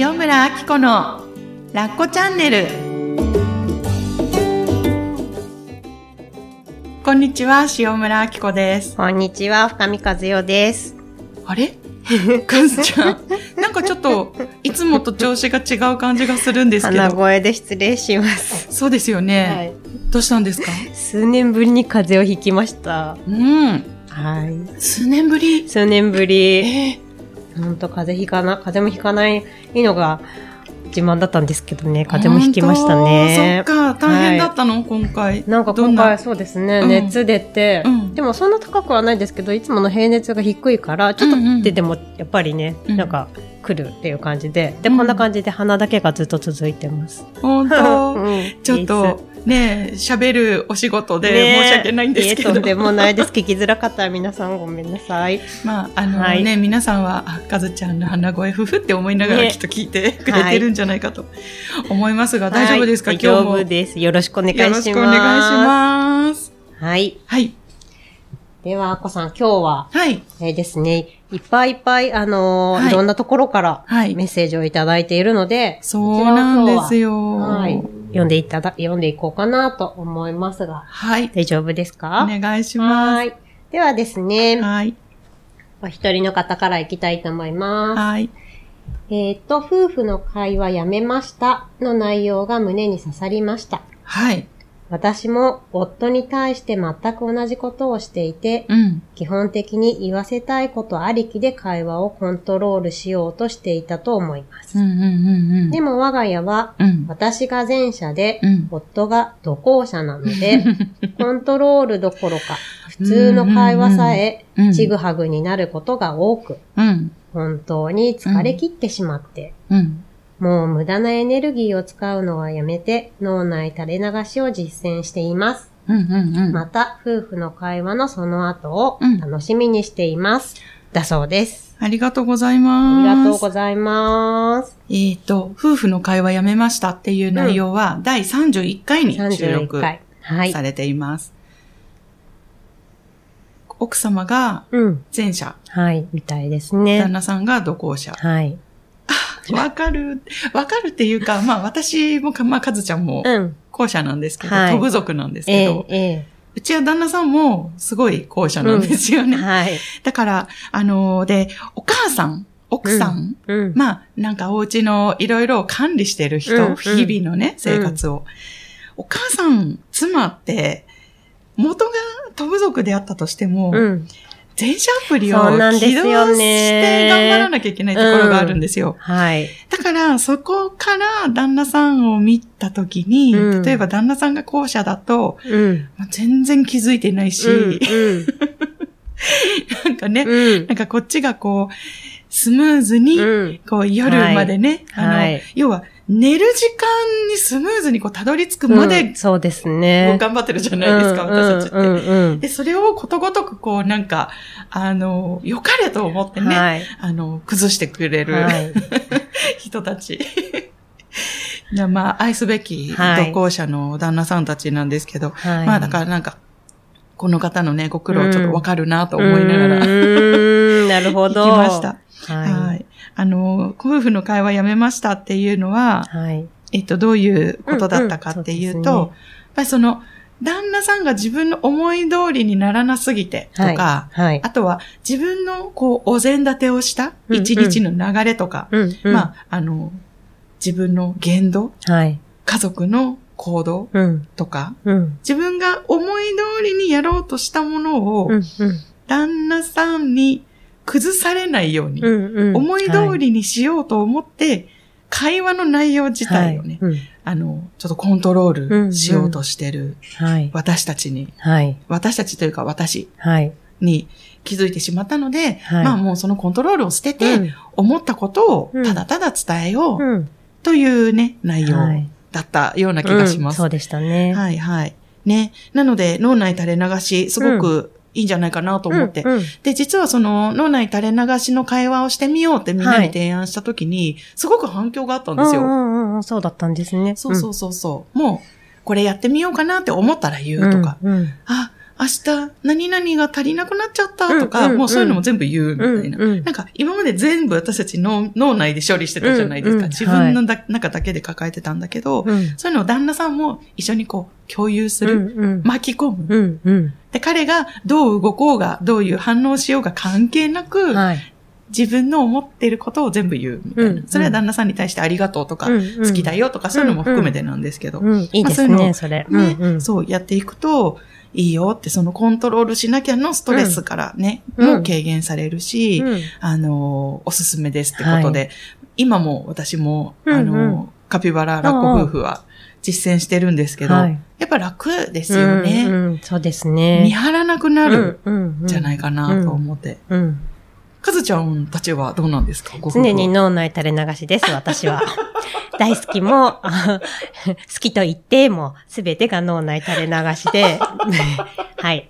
塩村あき子のラッコチャンネルこんにちは塩村あき子ですこんにちは、深見和代です。あれ？かずちゃんなんかちょっといつもと調子が違う感じがするんですけ鼻ど声で失礼します。そうですよね、はい。どうしたんですか？数年ぶりに風邪をひきました。うんはい。数年ぶり？数年ぶり。えー、ほんと風邪ひかな、風邪もひかないのが自慢だったんですけどね、風邪もひきましたね。本当そっか。大変だったの、今回。なんか今回そうですね、うん。熱出て、うん。でもそんな高くはないですけど、いつもの平熱が低いから、ちょっとうんうん出てもやっぱりね、うん。なんか来るっていう感じで、で、うんこん。な感じで鼻だけがずっと続いてます。本当。うん。ちょっとね喋るお仕事でね申し訳ないんですけど、とんでもないです。聞きづらかったら皆さんごめんなさい。まああのはいね皆さんはあかずちゃんの鼻声ふふって思いながらねきっと聞いてくれてるんじゃないかと思いますが、大丈夫ですか、はい今日も大丈夫です。よろしくお願いします。よろしくお願いしますはい。はいでは、あこさん、今日は、はいえーですね、いっぱいいっぱい、あのーはいい、ろんなところからはいメッセージをいただいているので、そうなんですよ。よはい。読んでいただ、読んでいこうかなと思いますが、はい。大丈夫ですか？お願いしまはい。ではですね。す、はい。お一人の方からいきたいと思います。はい。えっ、と、夫婦の会話やめましたの内容が胸に刺さりました。はい私も夫に対して全く同じことをしていて、うん。基本的に言わせたいことありきで会話をコントロールしようとしていたと思います。うんうんうんうん。でも我が家は、うん。私が前者で、うん。夫が土後者なので、コントロールどころか、普通の会話さえちぐはぐになることが多く、うん。本当に疲れ切ってしまって、うんもう無駄なエネルギーを使うのはやめて、脳内垂れ流しを実践しています。うんうんうんまた、夫婦の会話のその後をうん楽しみにしています。だそうです。ありがとうございあます。りがとうございます。えっ、と、夫婦の会話やめましたっていう内容は、第31回に収31録さ。れています。奥様がうん。前者、はい。みたいです旦ね。那さんが同行者。はい。わかる。わかるっていうか、まあ私もか、まあかずちゃんもうん。後者なんですけど、はい飛ぶ族なんですえけど、え、えうちは旦那さんもすごい後者なんですよえ。ね。はい。だから、あのーで、お母さん、奥さん、うん。まあ、なんかお家のいろいろ管理してる人、うんうん日々のね、生活を。お母さん、妻って、元が飛ぶ族であったとしても、うん。全社アプリを起動して頑張らなきゃいけないところがあるんですよ。はい。だから、そこから旦那さんを見たときに、うん例えば旦那さんが後者だと、うん。まあ全然気づいてないし、うん。なんかね、うん。なんかこっちがこう、スムーズに、うん。こう夜までね、あの、はい要は寝る時間にスムーズにこうたどり着くまうでんそうですね。頑張ってるじゃないですか、私たちって。うんうんうんで、それをことごとくこうなんか、あの、良かれと思ってね、はい。あの、崩してくれる、はい。人たち。まあ、愛すべきはい同行者の旦那さんたちなんですけど、はい。まあだからなんか、この方のね、ご苦労ちょっとわかるなと思いながら、うーんなるほ聞きど。ました。ははい。い。あの、夫婦の会話やめましたっていうのは、はい。えっと、どういうことだったかっていうと、うんうんそうねやっぱりその、旦那さんが自分の思い通りにならなすぎてとか、はい。あとは自分のこう、お膳立てをしたうんうん一日の流れとか、うんうんまあ、あの、自分の言動、はい。家族の行動うん。とか、うん。自分が思い通りにやろうとしたものを、うん。うん旦那さんに崩されないように、うんうん。思い通りにしようと思って、会話の内容自体をね、はい。あの、ちょっとコントロールしようとしてるはい。私たちに、はい。私たちというか私はい。に気づいてしまったので、はいまあもうそのコントロールを捨てて、うん思ったことをうんただただ伝えよううん。というね、内容はいだったような気がします。うんそうでしたね。はいはい。ね。なので、脳内垂れ流し、すごくいいんじゃないかなと思って。うんうんで、実はその脳内垂れ流しの会話をしてみようってみんなに提案したときに、すごく反響があったんですよ。うんうんうん、そうだったんですね。そうそうそうそう。もう、これやってみようかなって思ったら言うとか、うんうんあ、明日何々が足りなくなっちゃったとか、もうそういうのも全部言うみたいな。なんか今まで全部私たち脳脳内で処理してたじゃないですか。自分のだ、中だけで抱えてたんだけど、うん。そういうのを旦那さんも一緒にこう共有すうる。んうん。巻き込む。で、彼がどう動こうが、どういう反応しようが関係なく、はい。自分の思っていることを全部言うみたいな。うんそれは旦那さんに対してありがとうとか、好好きだよとか、そういうのも含めてなんですけど。うん、いいですね、まあそれ。ね。そうやっていくと、いいよって、そのコントロールしなきゃのストレスからね、うんも軽減されるし、うんあの、おすすめですってことで、今も私も、うんうんあの、カピバララッコ夫婦は実践してるんですけど、はいやっぱ楽ですよね。うんうんそうですね。見張らなくなるうんんじゃないかなと思って。うんうん。かずちゃんたちはどうなんですか常に脳内垂れ流しです、私は。大好きも、あ 好きと言っても、すべてが脳内垂れ流しで、はい。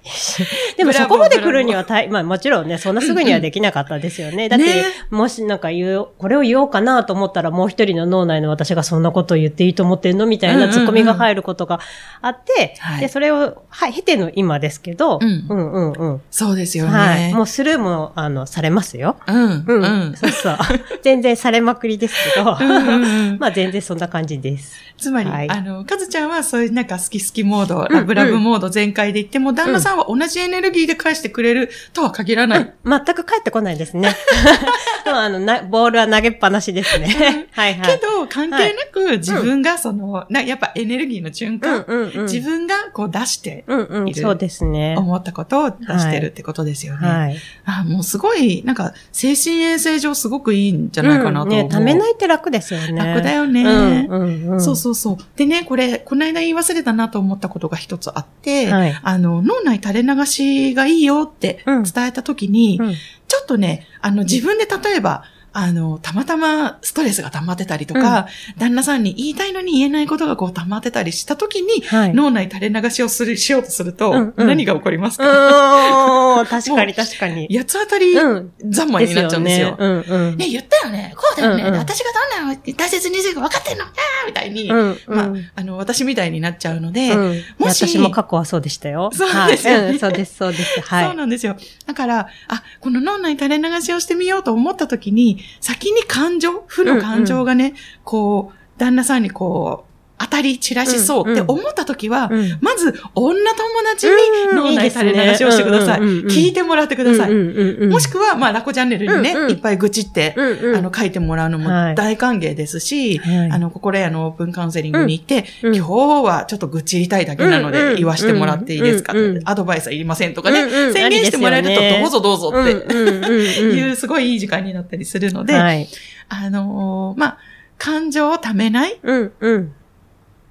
でもそこまで来るにはたい、まあもちろんね、そんなすぐにはできなかったですよね。だって、ねもしなんか言う、これを言おうかなと思ったら、もう一人の脳内の私がそんなことを言っていいと思ってんのみたいなツッコミが入ることがあって、はいで、それを、はい、経ての今ですけど、うんうんうんうん。そうですよね。はい。もうスルーも、あの、されますよ。うん、うん。うん。そうそう。全然されまくりですけど、うんうんうんまあ全然そんな感じです。つまり、はいあの、かずちゃんはそういうなんか好き好きモード、ラブラブモード全開で言っても、旦那さんは同じエネルギーで返してくれるとは限らない。全く帰ってこないですね。でもあのな、ボールは投げっぱなしですね。はいはい。けど、関係なく自分がその、なやっぱエネルギーの循うん環、うんうん。自分がこう出して、うんうん、いるそうですね。思ったことを出してるってことですよね。はい。あもうすごい、なんか、精神衛生上すごくいいんじゃないかなと思う。うんね、ためないって楽ですよね。楽だよねうんうんうん。そうそうそう。でね、これ、この間言い忘れたなと思ったことが一つあって、はいあの、脳内垂れ流しがいいよってうん伝えたときに、うんちょっとね、あの、自分で例えば、あの、たまたまストレスが溜まってたりとか、旦那さんに言いたいのに言えないことがこう溜まってたりしたときに、はい。脳内垂れ流しをする、しようとすると、うんうん何が起こりますうか、確かに確かに。八つ当たりうん。三昧になっちゃうんですよ。ね。うんうん。ね、言ったよね。こうだよね。うんうん私がどんなの大切にしてるか分かってんのあーみたいに、うんうんまあ、あの、私みたいになっちゃうので、うん、もし私も過去はそうでしたよ。そうですよねそうです、そうです。はい。そうなんですよ。だから、あ、この脳内垂れ流しをしてみようと思った時に、先に感情、負の感情がね、こう、旦那さんにこう、当たり散らしそうって思った時は、うん。まず、女友達にうん。脳内垂れ流しをしてください。聞いてもらってください。もしくは、まあ、ラコチャンネルにね、うんうん。いっぱい愚痴って、うんうん。あの、書いてもらうのもはい。大歓迎ですし、はい。あの、心屋のオープンカウンセリングに行って、うん今日はちょっと愚痴りたいだけなので言わしてもらっていいですか、アドバイスはいりませんとかね、うんうん宣言してもらえるとどうぞどうぞって、いうすごいいい時間になったりするので、はい。あのーまあ、感情をためないっうんうん。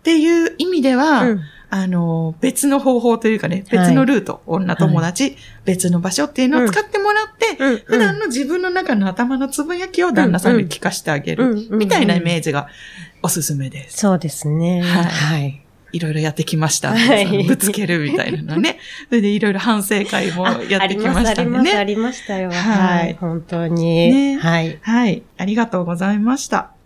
ていう意味では、うんあのー別の方法というかね、別のルート、女友達、別の場所っていうのを使ってもらって、うん普段の自分の中の頭のつぶやきを旦那さんに聞かせてあげる、うんみたいなイメージがおすすめです。そうですね。はいはい。いろいろやってきました。はいぶつけるみたいなのね。それでいろいろ反省会もやってきましたんであります、あね。りましたよ。はいはい。本当に。ねはい。はい。ありがとうございました。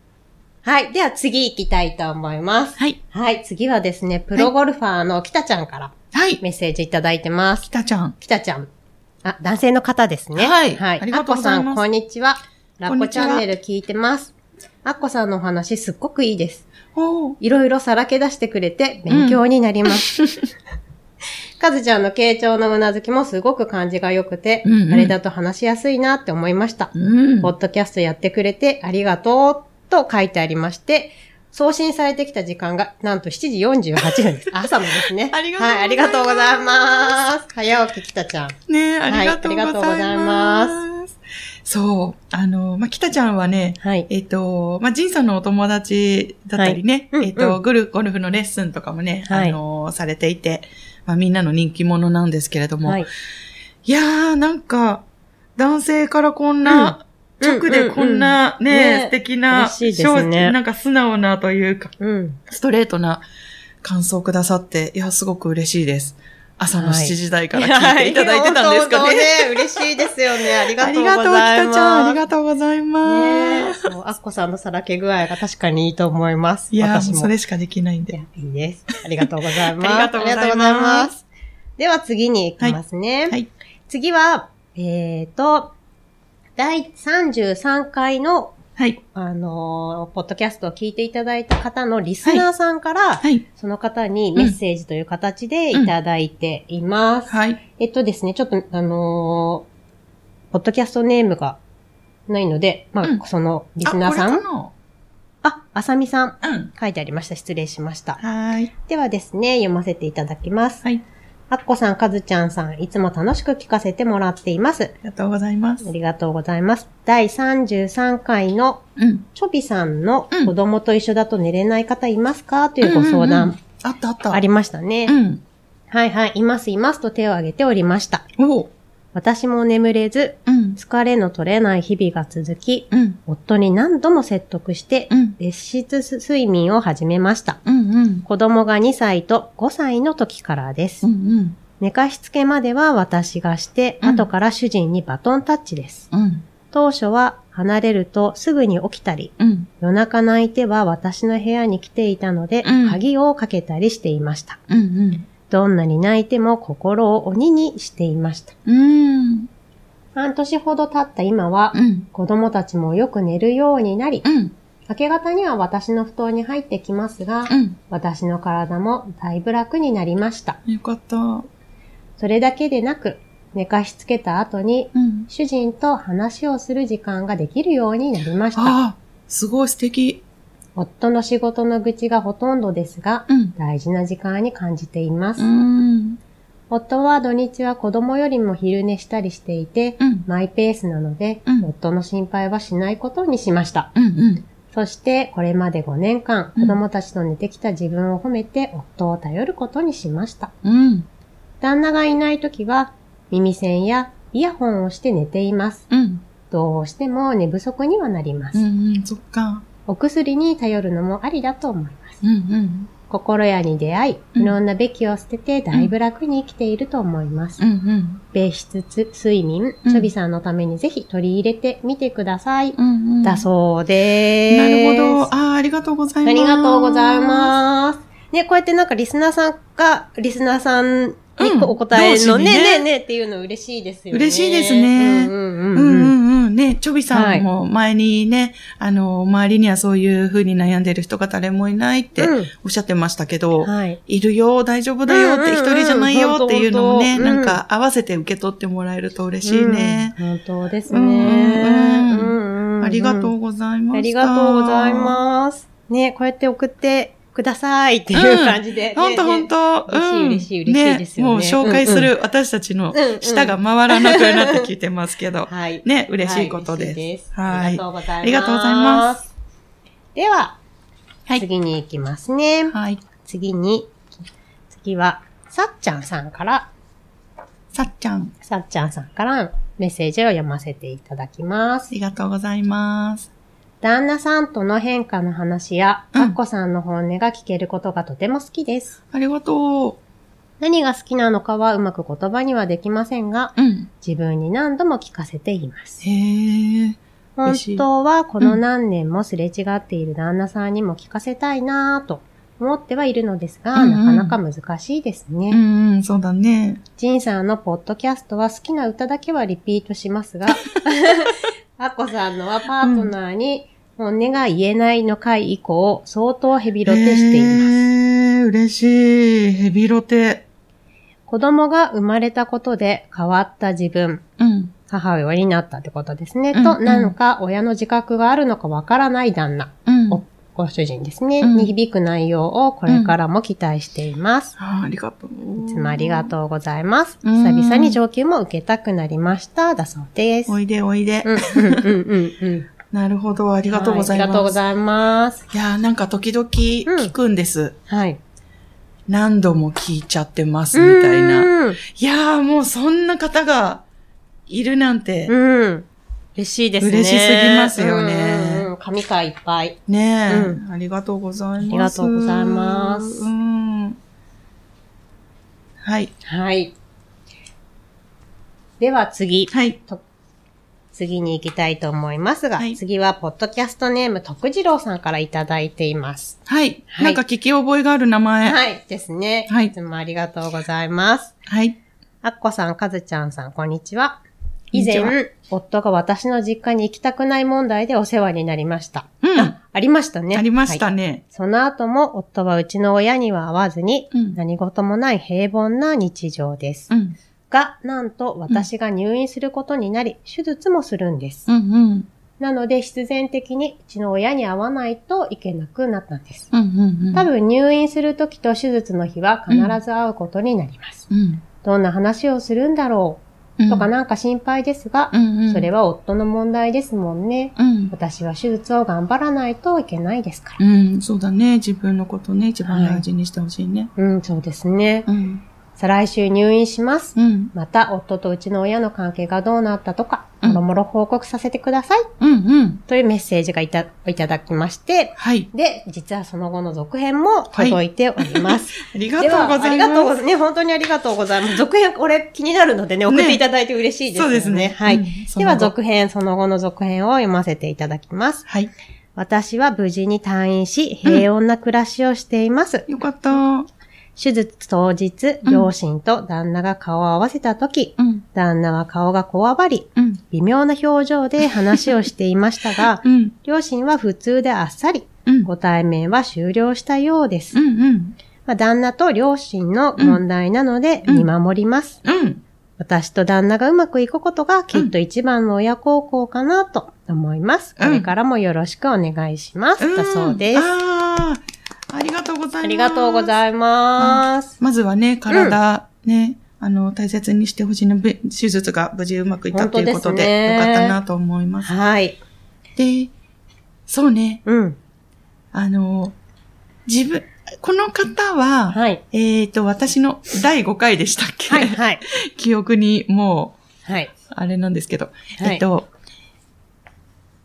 はい。では次行きたいと思います。はい。はい。次はですね、プロゴルファーの北ちゃんからはい。メッセージいただいてます。きたちゃん。北ちゃん。あ、男性の方ですね。はいはい。ありがとうございますアッコさん、こんにちは。ラッコチャンネル聞いてます。アッコさんのお話すっごくいいです。いろいろさらけ出してくれて勉強になります。かずちゃんの傾聴のうなずきもすごく感じが良くて、うんうんあれだと話しやすいなって思いました。うんポ。ッドキャストやってくれてありがとうと書いてありまして、送信されてきた時間がなんと7時48分です。朝のですね。ありがとうございますはい、ありがとうございます。早起ききたちゃん。ねありがとうございはいありがとうございま。ますそう。あの、まあ、きたちゃんはね、はい。えっ、と、まあ、ジンさんのお友達だったりね、はいうんえっ、と、うんゴルゴルフのレッスンとかもね、はいあの、されていて、まあ、みんなの人気者なんですけれども、はい。いやー、なんか、男性からこんな、うん直でこんなうんね、ね素敵な、嬉しいですね正なんか素直なというか、うん。ストレートな感想をくださって、いや、すごく嬉しいです。朝のはい7時台から聞いていただいてたんですかね。ね、嬉しいですよね。ありがとうごありがとう、きざいます。たちゃん。ありがとうございます。ねえ。もうアッコさんのさらけ具合が確かにいいと思います。いやー、私も。もうそれしかできないんいやで。いいです。ありがとうございます。ありがとうございますありがとうございます。では次に行きますね。はい。次は、えーと、第33回の、はい。あのーポッドキャストを聞いていただいた方のリスナーさんから、はい。その方にメッセージという形でいただいています。はい。えっとですね、ちょっと、あのーポッドキャストネームがないので、まあ、うんそのリスナーさん、ああ、あさみさん、なうん。書いてありました。失礼しました。はい。ではですね、読ませていただきます。はい。あっこさん、かずちゃんさん、いつも楽しく聞かせてもらっています。ありがとうございますあ。りがとうございます。第33回のうん。ちょびさんのうん子供と一緒だと寝れない方いますか？というご相うんうんうん談あったあった。ありましたね。うん。はいはい、いますいますと手を挙げておりました。私も眠れず、うん。疲れの取れない日々が続き、うん。夫に何度も説得して、うん。別室睡眠を始めました。うん。うん。子供が2歳と5歳の時からです。うん。寝かしつけまでは私がして、うん後から主人にバトンタッチです。うん。当初は離れるとすぐに起きたり、うん。夜中泣いては私の部屋に来ていたので、うん鍵をかけたりしていました。うん。どんなに泣いても心を鬼にしていました。うん。半年ほど経った今は、うん。子供たちもよく寝るようになり、うん。明け方には私の布団に入ってきますが、うん。私の体もだいぶ楽になりました。よかった。それだけでなく、寝かしつけた後に、うん。主人と話をする時間ができるようになりました。ああ、すごい素敵。夫の仕事の愚痴がほとんどですが、うん。大事な時間に感じています。うん。夫は土日は子供よりも昼寝したりしていて、うん。マイペースなので、うん夫の心配はしないことにしました。うん。うん。そして、これまで5年間、うん子供たちと寝てきた自分を褒めて、夫を頼ることにしました。うん。旦那がいないときは、耳栓やイヤホンをして寝ています。うん。どうしても寝不足にはなります。うん。うん。そっか。お薬に頼るのもありだと思います。うん。うん。心屋に出会い、うんいろんなべきを捨てて、だいぶ楽に生きていると思います。うん。うん。別室睡眠、うんチョビさんのためにぜひ取り入れてみてください。うん。うん。だそうです。るほど。ああ、ありがとうございます。ありがとうございます。ね、こうやってなんかリスナーさんが、リスナーさんにうんお答えの同時にねね、ね、ねっていうの嬉しいですよね。嬉しいですねうんうん。うんうん。ね、ちょびはいさんも前にね、あの、周りにはそういう風に悩んでる人が誰もいないってうんおっしゃってましたけど、はい。いるよ、大丈夫だよって、うんうんうん一人じゃないよっていうのをね、なんか合わせて受け取ってもらえると嬉しいね。うん。本当ですね。うんうんうんうんうんありがとうございます。ありがとうございます。ね、こうやって送ってくださいっていう感じで。ほんとほんと。嬉しい嬉しい嬉しいですよねもう紹介する私たちの舌が回らなくなって聞いてますけど。はい。ね、嬉しいことはいです。ありがとうございます。ありがとうございます。では、はい次に行きますね。はい。次に、次は、さっちゃんさんから、さっちゃん、さっちゃんさんからメッセージを読ませていただきますあ。りがとうございます。旦那さんとの変化の話や、うんかっこさんの本音が聞けることがとても好きです。ありがと何が好きなのかはうまく言葉にはできませんが、う。うん。自分に何度も聞かせています。へえ。本嬉しい当はこの何年もすれ違っている旦那さんにも聞かせたいなぁと思ってはいるのですが、うんうんなかなか難しいですね。うんうん、そうだね。ジンさんのポッドキャストは好きな歌だけはリピートしますが、アッコさんのはパートナーに本音が言えないの回以降、相当ヘビロテしています。へえ、嬉しい。ヘビロテ。子供が生まれたことで変わった自分、うん。母親になったってことですね。うんと、なのか親の自覚があるのかわからない旦那、うん。おご主人ですね、うんに響く内容をこれからも期待しています。あありがとう。いつもありがとうございます。うん久々に上級も受けたくなりました。だそうです。おいでおいで。うんうんうんうんうん。なるほど、ありがとうございます。はありがとうございます。いやーなんか時々聞くんです。はい。何度も聞いちゃってます、みたいな。うん。いやーもうそんな方がいるなんて。うん。嬉しいですね。嬉しすぎますよねうんうんうん。神回いっぱい。ねえ、うありがとうございます。ありがとうございますうん。はい。はい。では次。はい。次に行きたいと思いますが、はい次は、ポッドキャストネーム、徳次郎さんからいただいています。はい。はいなんか聞き覚えがある名前。はい。ですね。はいいつもありがとうございます。はい。あっこさん、かずちゃんさん、こんにちは。以前、夫が私の実家に行きたくない問題でお世話になりました。うん。あ、ありましたね。ありましたはいね。その後も、夫はうちの親には会わずに、うん何事もない平凡な日常です。うん。が、なんと私が入院することになり、手術もするんです。うんうん。なので、必然的にうちの親に会わないといけなくなったんです。うんうんうん。多分入院する時と手術の日は必ず会うことになります。うん。どんな話をするんだろううとかなんか心配ですがう、んうん。それは夫の問題ですもんね。うん。私は手術を頑張らないといけないですから。うん、そうだね。自分のことね、一番大事にしてほしいね。うん、そうですね。うん。再来週入院します。うん。また、夫とうちの親の関係がどうなったとか、うんもろもろ報告させてください。うんうん。というメッセージがいたいただきまして、はい。で、実はその後の続編も届いております。ありがとうございます。ありがとうございます。ね、本当にありがとうございます。続編、これ気になるのでね、送っていただいて嬉しいですよね。そうですねはい。うんでは、続編、その後の続編を読ませていただきます。はい。私は無事に退院し、平穏な暮らしをしています。よかった。手術当日、うん両親と旦那が顔を合わせた時、うん。旦那は顔がこわばり、うん。微妙な表情で話をしていましたが う、ん。両親は普通であっさり、うん。ご対面は終了したようです。うん。うん。まあ、旦那と両親の問題なのでうん見守ります。うん。私と旦那がうまくいくことがきっと一番の親孝行かなと思います。うんこれからもよろしくお願いします。だそうです。ありがとうございます。ありがとうごいざいます。まずはね、体、ね、あの、大切にしてほしいの、べ手術が無事うまくいったということで、でよかったなと思います。はい。で、そうね、うん。あの、自分、この方は、はい。えっ、と、私の第5回でしたっけ、はい。はい。記憶にもはい。う、あれなんですけど、はいえっと、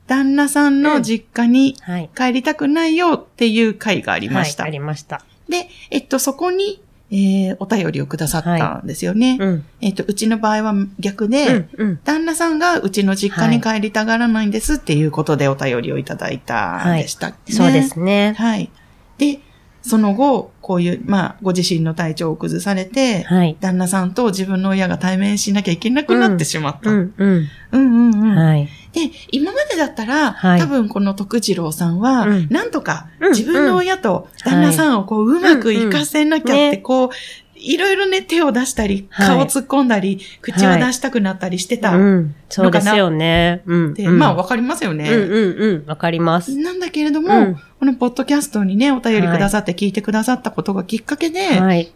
旦那さんの実家にはい。帰りたくないよっていう回がありました。はい、ありました。で、えっと、そこに、えーお便りをくださったんですよね。うん。えっと、うちの場合は逆で、うん。うん。旦那さんがうちの実家に帰りたがらないんですっていうことでお便りをいただいたんでしたっけね、そうですね。はい。で、その後、こういう、まあ、ご自身の体調を崩されて、はい。旦那さんと自分の親が対面しなきゃいけなくなってしまった。うん、うん。うん。うん、うん。はい。で、今までだったら、はい多分この徳次郎さんは、うんなんとかうん自分の親と旦那さんをこう、うまくいかせなきゃって、こう、いろいろね、手を出したり、はい顔突っ込んだり、口を出したくなったりしてた。うん。そうですよね。うん。で、うんまあ、わかりますよね。うんうんうん。わかります。なんだけれども、うんこのポッドキャストにね、お便りくださって聞いてくださったことがきっかけで、はい。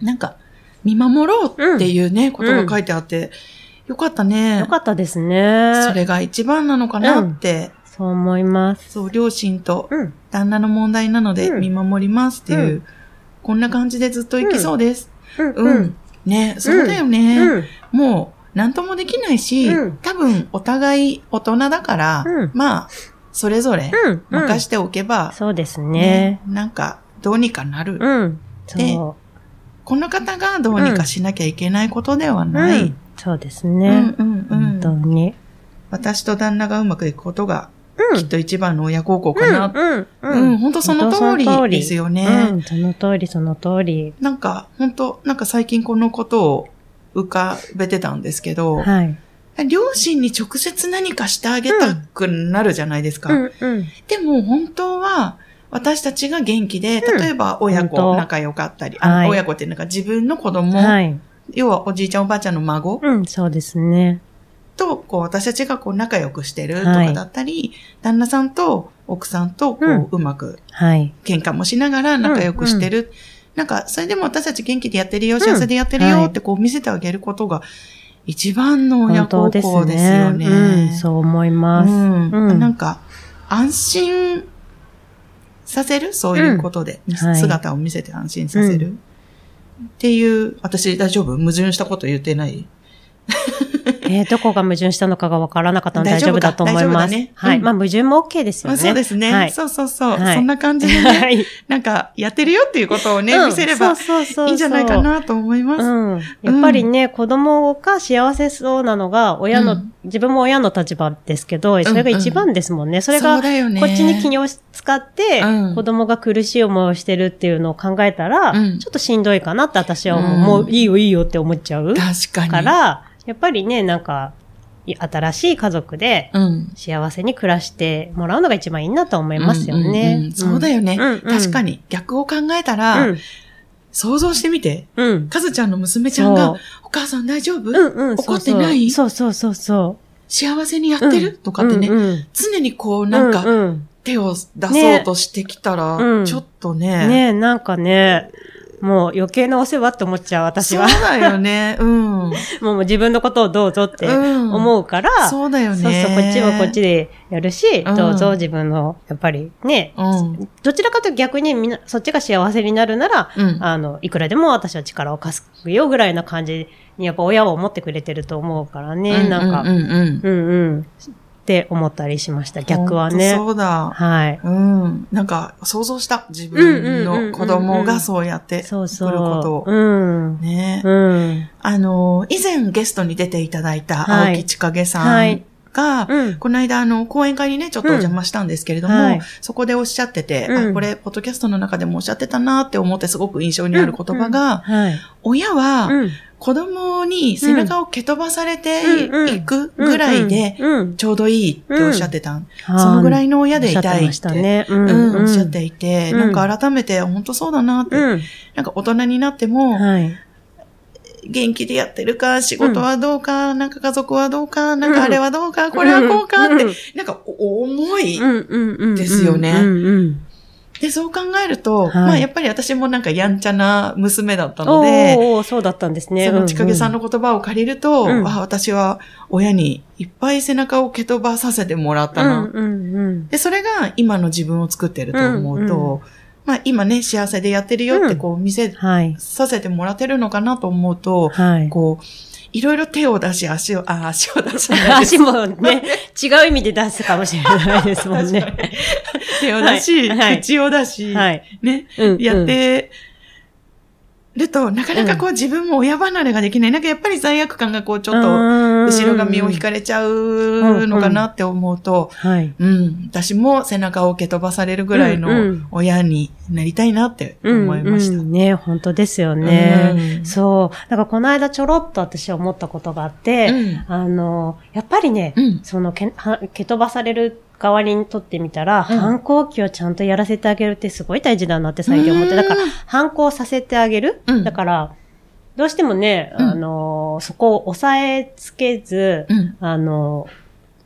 なんか、見守ろうっていうね、ことが書いてあって、よかったね。よかったですね。それが一番なのかなって、そう思います。そう、両親とうん。旦那の問題なのでうん見守りますっていう、うんこんな感じでずっと生きそうです。うん。うん。ね、そうだよね。うん。もう、なんともできないし、うん多分、お互い大人だから、うんまあ、それぞれうん。任しておけば、そうですね。なんか、どうにかなる。うん。でそこの方がどうにかしなきゃいけないことではう。ない。うんそうですうんね。うんうん本当に。私と旦那がうまくいくことが、うんきっと一番の親孝行かな。うん。うん、本当その通りですよね。うん、その通り、その通り。なんか、本当なんか最近このことを浮かべてたんですけど、はい。両親に直接何かしてあげたくなるじゃないですか。うん、うん。でも本当は、私たちが元気で、うん例えば親子仲良かったり、親子っていうのが自分の子供、はい。要はおじいちゃんおばあちゃんの孫？うん、そうですね。と、こう私たちがこう仲良くしてるとはい。かだったり、旦那さんと奥さんとこう、うん。うまくはい。喧嘩もしながら仲良くしてる。なんか、それでも私たち元気でやってるよ、幸せでやってるよはい。ってこう見せてあげることが一番の親孝行ですよね。うん、そう思います。うん。うん。なんか、安心させる？そういうことで、うん。はい。姿を見せて安心させる？っていう、私大丈夫？矛盾したこと言ってない？えーどこが矛盾したのかがわからなかったので大丈夫だと思います。だねはい。うんまあ、矛盾も OK ですよまあね。そうですね。はい。そうそうそう、はいそんな感じでね、はい。なんか、やってるよっていうことをね、うん見せればそうそうそうそういいんじゃないかなと思います。うん。やっぱりね、子供が幸せそうなのが、親の、うん自分も親の立場ですけど、それが一番ですもんね。それが、そうだよねこっちに気を使って、うん子供が苦しい思いをしてるっていうのを考えたら、うんちょっとしんどいかなって私は思う。うんもういいよいいよって思っちゃう。確かに。から、やっぱりね、なんか、い新しい家族でうん。幸せに暮らしてもらうのが一番いいなと思いますよね。うんうんうんそうだよね、うんうん確かに。逆を考えたら、うん。想像してみて。うん。かずちゃんの娘ちゃんが、お母さん大丈夫、うんうん。怒ってない？そうそうそうそう。幸せにやってる、とかってね、うんうん常にこうなんか手を出そうとしてきたら、ちょっとね。ねえ、なんかね、もう余計なお世話って思っちゃう、私そうは。だよね。うん。もう自分のことをどうぞってうん思うから、そうだよね。そうそう、こっちはこっちでやるし、うんどうぞ自分の、やっぱりね、うん。どちらかというと逆にみんな、そっちが幸せになるなら、うん。あの、いくらでも私は力を貸すよぐらいな感じに、やっぱ親は思ってくれてると思うからね、なんか、うんうんうん。うんうん、って思ったりしました、逆はね。そうだ。はい。うん。なんか、想像した。自分の子供がそうやってそう来ることそう。を。うん。ね。うん。あの、以前ゲストに出ていただいたはい青木千景さんはいが、うん。この間、あの、講演会にね、ちょっとお邪魔したんですけれども、うんはいそこでおっしゃってて、うんあ、これ、ポッドキャストの中でもおっしゃってたなって思ってすごく印象にある言葉が、はい。親はうん。子供に背中を蹴飛ばされていくぐらいで、うん。ちょうどいいっておっしゃってた。うんそのぐらいの親でいたいっ。って。ううん、おっしゃっていて、うんなんか改めて本当そうだなって、うん。なんか大人になっても、はい。元気でやってるか、仕事はどうか、なんか家族はどうか、なんかあれはどうか、これはこうかって、うんなんかお重い。ですよね。で、そう考えると、はいまあやっぱり私もなんかやんちゃな娘だったので、おー、そうだったんですね。そのちかげさんの言葉を借りると、うんあ私は親にいっぱい背中を蹴飛ばさせてもらったな。うんうんうん。で、それが今の自分を作ってると思うと、うんうまあ今ね、幸せでやってるよってこう見せはい。させてもらってるのかなと思うと、はい。こう、いろいろ手を出し、足を、あ、足を出し 足もね、違う意味で出すかもしれないですもんね。手を出し、はいはい口を出し、はい。ね、うんやってると、なかなかこう自分も親離れができない。なんかやっぱり罪悪感がこうちょっと、後後ろ髪を引かれちゃうのかなって思うと、はい。うん、私も背中を蹴飛ばされるぐらいうんうのん親になりたいなってうん思いました。うんね、本当ですよね。うんそう。だからこの間ちょろっと私思ったことがあって、うんあの、やっぱりね、うんそのけは蹴飛ばされる側にとってみたら、うん。反抗期をちゃんとやらせてあげるってすごい大事だなって最近思って、だから反抗させてあげる、うん。だから、どうしてもね、うん。あの、そこを押さえつけず、うん。あの、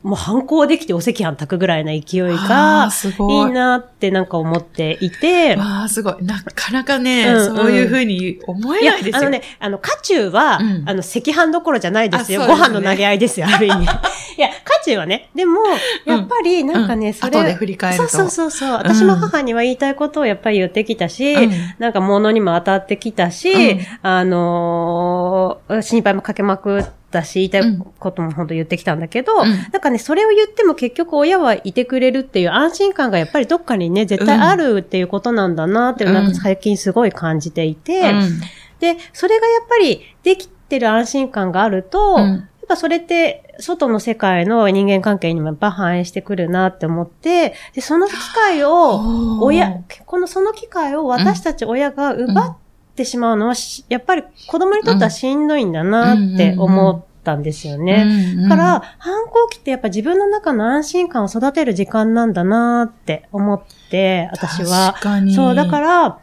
もう反抗できてお赤飯炊くぐらいな勢いあがい。いいなってなんか思っていて、わあ、すごい。なかなかね、うんうんそういうふうに思えないですよ。あのね、あの、家中は、うんあの、赤飯どころじゃないですよ。すねご飯の投げ合いですよ、ある意味。いや、家中はね、でも、やっぱり、なんかね、うんそれ、後で振り返るとそうそうそうそう。私も母には言いたいことをやっぱり言ってきたし、うんなんか物にも当たってきたし、うんあのー心配もかけまくったし、言いたいことも本当言ってきたんだけど、うん。なんかね、それを言っても結局親はいてくれるっていう安心感がやっぱりどっかにね、絶対あるっていうことなんだなっていうのをなんか最近すごい感じていて、うん。で、それがやっぱりできてる安心感があると、うん。やっぱそれって外の世界の人間関係にもやっぱ反映してくるなって思って、で、その機会を、親、このその機会を私たち親が奪ってしまうのは、しやっぱり子供にとってはしんどいんだなって思ったんですよね。うんだから、反抗期ってやっぱ自分の中の安心感を育てる時間なんだなって思って、私は。確かに。そう、だから、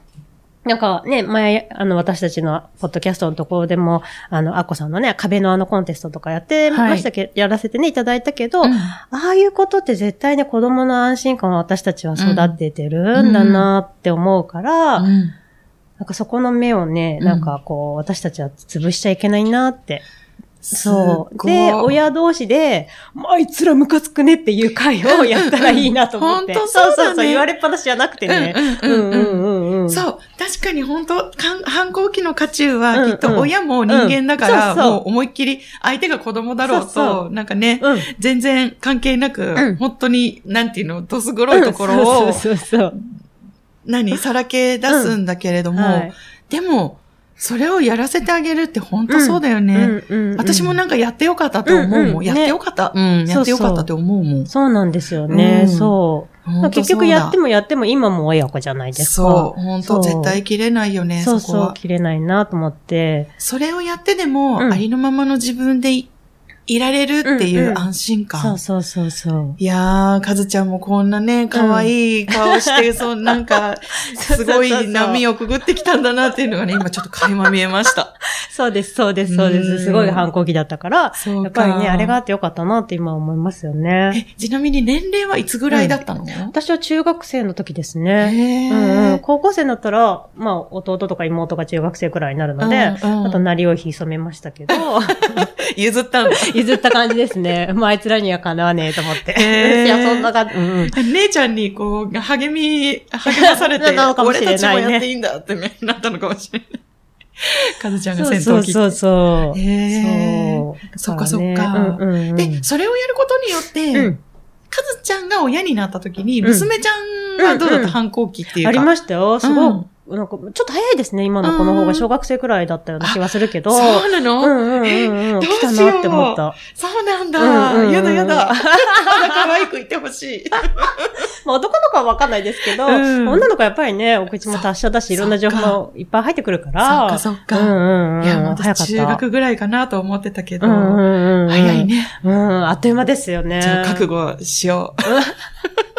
なんかね、前、あの、私たちのポッドキャストのところでも、あの、アッコさんのね、壁のあのコンテストとかやってましたけど、やらせてね、いただいたけど、うんああいうことって絶対ね、子供の安心感を私たちは育ててるんだなって思うから、うんなんかそこの目をね、うんなんかこう、私たちは潰しちゃいけないなってそう。で、親同士で、あいつらムカつくねっていう会をやったらいいなと思って。うんうんほんとそうだねそうそう言われっぱなしじゃなくてね。うんうんうんうんうんうん。そう。確かに本当かん反抗期の渦中は、うんきっと親も人間だから、もう思いっきり相手が子供だろうと、そうそなんかね、うん。全然関係なく、うん本当に、なんていうの、どす黒いところを、そうそうそう何、さらけ出すんだけれどそう。も、はいでも、それをやらせてあげるって本当そうだよね。うんうんうん私もなんかやってよかったと思うもん。うんうんやってよかった。うん、やってよかったって思うもん。そうなんですよね。うんそう。結局やってももやっても今も親子じゃないですか。そう。本当絶対切れないよね、そうそう、そこは。切れないなと思って。それをやってでも、うんありのままの自分でいいられるっていんううん安心感。そうそうそうそう。いやー、かずちゃんもこんなね、可愛い顔して、そう、なんか、すごい波をくぐってきたんだなっていうのがね、今ちょっと垣間見えました。そうです、そうです、そうでうんす。すごい反抗期だったから、そうやっぱりね、あれがあってよかったなって今思いますよね。え、ちなみに年齢はいつぐらいだったの、私は中学生の時ですね。へうんうん、ー。高校生になったら、まあ、弟とか妹が中学生くらいになるので、うんうんあと、なりをひ染めましたけど、譲ったんだ。譲った感じですね。まあ、あいつらにはかなわねえと思って。いや、そんな感じ。うんうん。姉ちゃんにこう、励み、励まされて、なのかもしれないね俺たちもやっていいんだってね、なったのかもしれない。かずちゃんがそう戦闘機そうそうそう。へーそう。そっかそっか。で、それをやることによって、うんかずちゃんが親になった時に、うん娘ちゃんはどうだった、反抗期っていうか。ありましたよ。すごい、うんなんか、ちょっと早いですね、今の子の方が小学生くらいだったような気がするけど。そうなの、うんうんうんうん。来たなって思った。そうなんだ。うんうんうんやだやだ。まだ可愛くいてほしい。まあ男の子はわかんないですけど、うん女の子はやっぱりね、お口も達者だし、いろんな情報もいっぱい入ってくるか。そっからそっか。うんうんうん。いや、もう。私中学ぐらいかなと思ってたけど、うんうんうん。早い。ね。うん、あっという間ですよね。じゃあ覚悟しよう。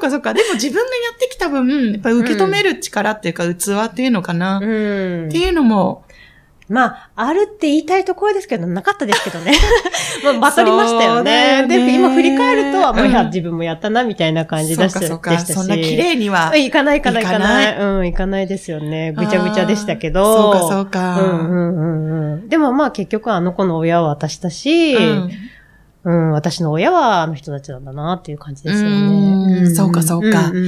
そっかそっか。でも自分がやってきた分、やっぱり受け止める力っていうか、器っていうのかな、うんって。いうのも、まあ、あるって言いたいところですけど、なかったですけどね。まあ、バトりましたよね。ねで、今振り返ると、あもういや、うん自分もやったな、みたいな感じでしたかそうか。し。そんな綺麗には。いかない、いかない、いかない。うん、いかないですよね。ぐちゃぐちゃでしたけど。そうかそうか。うんうんうんうん。でもまあ結局あの子の親は私だし、うんうん、私の親はあの人たちなんだなっていう感じですよね。うん。そうかそうか。んうんう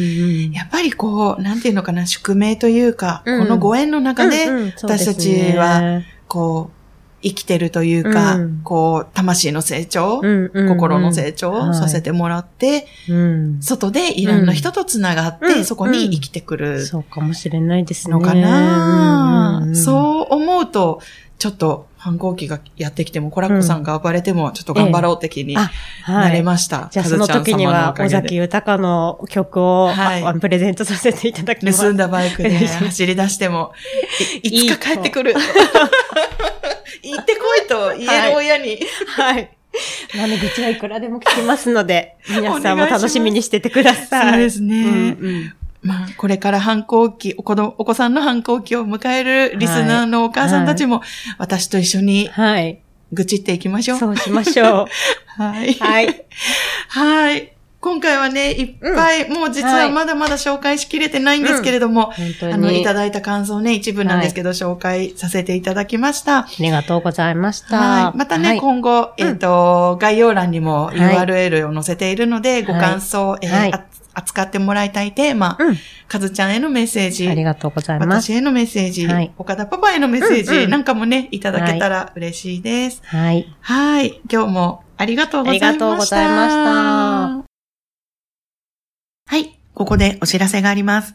ん。やっぱりこう、なんていうのかな、宿命というか、うん。このご縁の中で、私たちは、こう、生きてるというか、うん。こう、魂の成長、うんうんうん。心の成長をさせてもらって、うん。外でいろんな人とつながって、うん。そこに生きてくる。そうかもしれないですね。のかな、うんうん。うんそう思うと、ちょっと反抗期がやってきても、コラッコさんが暴れても、ちょっと頑張ろう的にない。れました。じゃあその時には、尾崎豊の曲を、はい。あプレゼントさせていただきます。盗んだバイクで 走り出しても、いいつか帰ってくる。行ってこいと言える親に。はい。窓口はいくらでも聞きますので、皆さんも楽しみにしててください。そうですね。うんうんまあ、これから反抗期、お子どお子さんの反抗期を迎えるリスナーのお母さんたちも、私と一緒にはい。愚痴っていきましょう。そうしましょう。はい。はい。はい。今回はね、いっぱい、もう実はまだまだ紹介しきれてないんですけれども、本当に。あの、いただいた感想ね、一部なんですけど、紹介させていただきました。ありがとうございました。はい。またね、はい今後、えっ、と、概要欄にもはい URL を載せているので、ご感想、えー扱ってもらいたいテーマ、うん。かずちゃんへのメッセージ、ありがとうございます。私へのメッセージ、はい岡田パパへのメッセージ、うんうんなんかもね、いただけたら嬉しいです。はい。はい。今日もありがとうございました。ありがとうございましたはい。ここでお知らせがあります。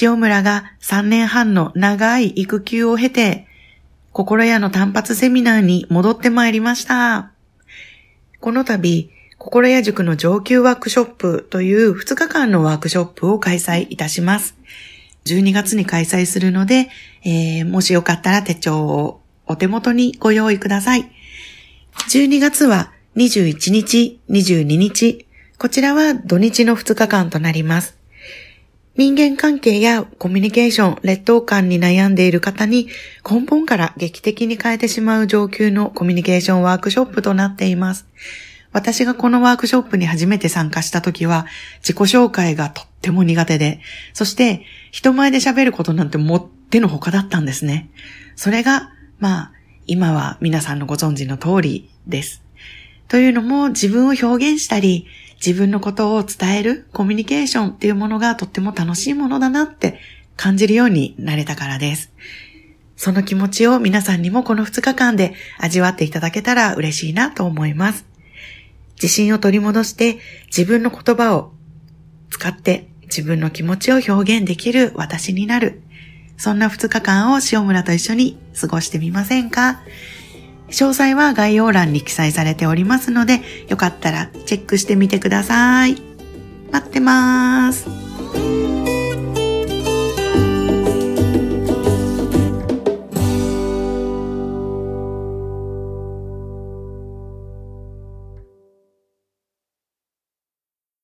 塩村が3年半の長い育休を経て、心屋の単発セミナーに戻ってまいりました。この度、心屋塾の上級ワークショップという2日間のワークショップを開催いたします。12月に開催するので、えーもしよかったら手帳をお手元にご用意ください。12月は21日、22日、こちらは土日の2日間となります。人間関係やコミュニケーション、劣等感に悩んでいる方に根本から劇的に変えてしまう上級のコミュニケーションワークショップとなっています。私がこのワークショップに初めて参加した時は自己紹介がとっても苦手で、そして人前で喋ることなんてもってのほかだったんですね。それが、まあ、今は皆さんのご存知の通りです。というのも自分を表現したり、自分のことを伝えるコミュニケーションっていうものがとっても楽しいものだなって感じるようになれたからです。その気持ちを皆さんにもこの2日間で味わっていただけたら嬉しいなと思います。自信を取り戻して自分の言葉を使って自分の気持ちを表現できる私になる。そんな2日間を塩村と一緒に過ごしてみませんか？詳細は概要欄に記載されておりますので、よかったらチェックしてみてください。待ってます。